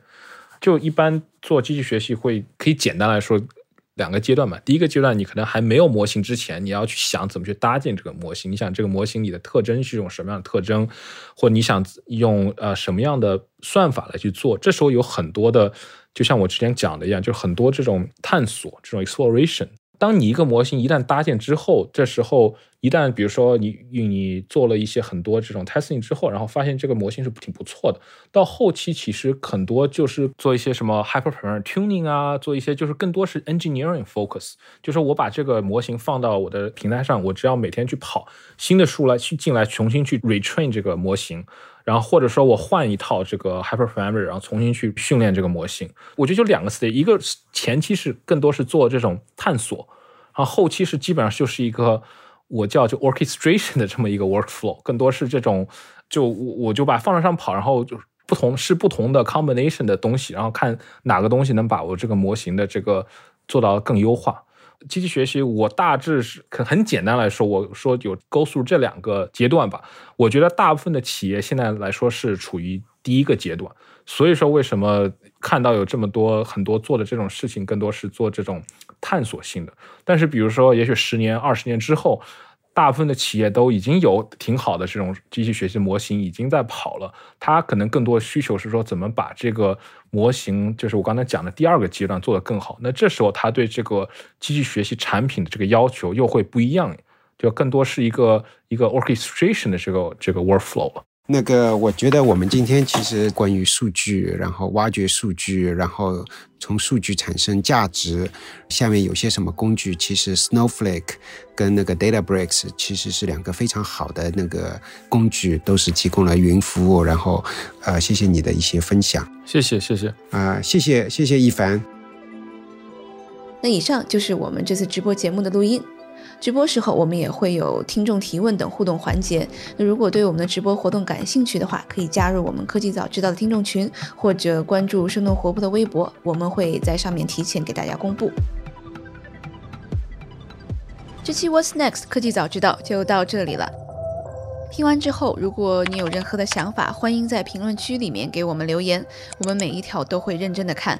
就一般做机器学习会可以简单来说两个阶段嘛。第一个阶段，你可能还没有模型之前，你要去想怎么去搭建这个模型。你想这个模型里的特征是一种什么样的特征，或你想用呃什么样的算法来去做。这时候有很多的，就像我之前讲的一样，就很多这种探索，这种 exploration。当你一个模型一旦搭建之后，这时候一旦比如说你你做了一些很多这种 testing 之后，然后发现这个模型是挺不错的，到后期其实很多就是做一些什么 hyperparameter tuning 啊，做一些就是更多是 engineering focus，就是我把这个模型放到我的平台上，我只要每天去跑新的数来去进来重新去 retrain 这个模型。然后或者说我换一套这个 hyperparameter，然后重新去训练这个模型。我觉得就两个 stage，一个前期是更多是做这种探索，然后后期是基本上就是一个我叫就 orchestration 的这么一个 workflow，更多是这种就我我就把放在上跑，然后就不同是不同的 combination 的东西，然后看哪个东西能把我这个模型的这个做到更优化。机器学习，我大致是很很简单来说，我说有高速这两个阶段吧。我觉得大部分的企业现在来说是处于第一个阶段，所以说为什么看到有这么多很多做的这种事情，更多是做这种探索性的。但是比如说，也许十年、二十年之后。大部分的企业都已经有挺好的这种机器学习模型已经在跑了，它可能更多的需求是说怎么把这个模型，就是我刚才讲的第二个阶段做得更好。那这时候它对这个机器学习产品的这个要求又会不一样，就更多是一个一个 orchestration 的这个这个 workflow 了。那个，我觉得我们今天其实关于数据，然后挖掘数据，然后从数据产生价值，下面有些什么工具？其实 Snowflake 跟那个 DataBricks 其实是两个非常好的那个工具，都是提供了云服务。然后，呃，谢谢你的一些分享，谢谢谢谢啊，谢谢谢谢一凡。那以上就是我们这次直播节目的录音。直播时候，我们也会有听众提问等互动环节。那如果对我们的直播活动感兴趣的话，可以加入我们科技早知道的听众群，或者关注生动活泼的微博，我们会在上面提前给大家公布。这期 What's Next 科技早知道就到这里了。听完之后，如果你有任何的想法，欢迎在评论区里面给我们留言，我们每一条都会认真的看。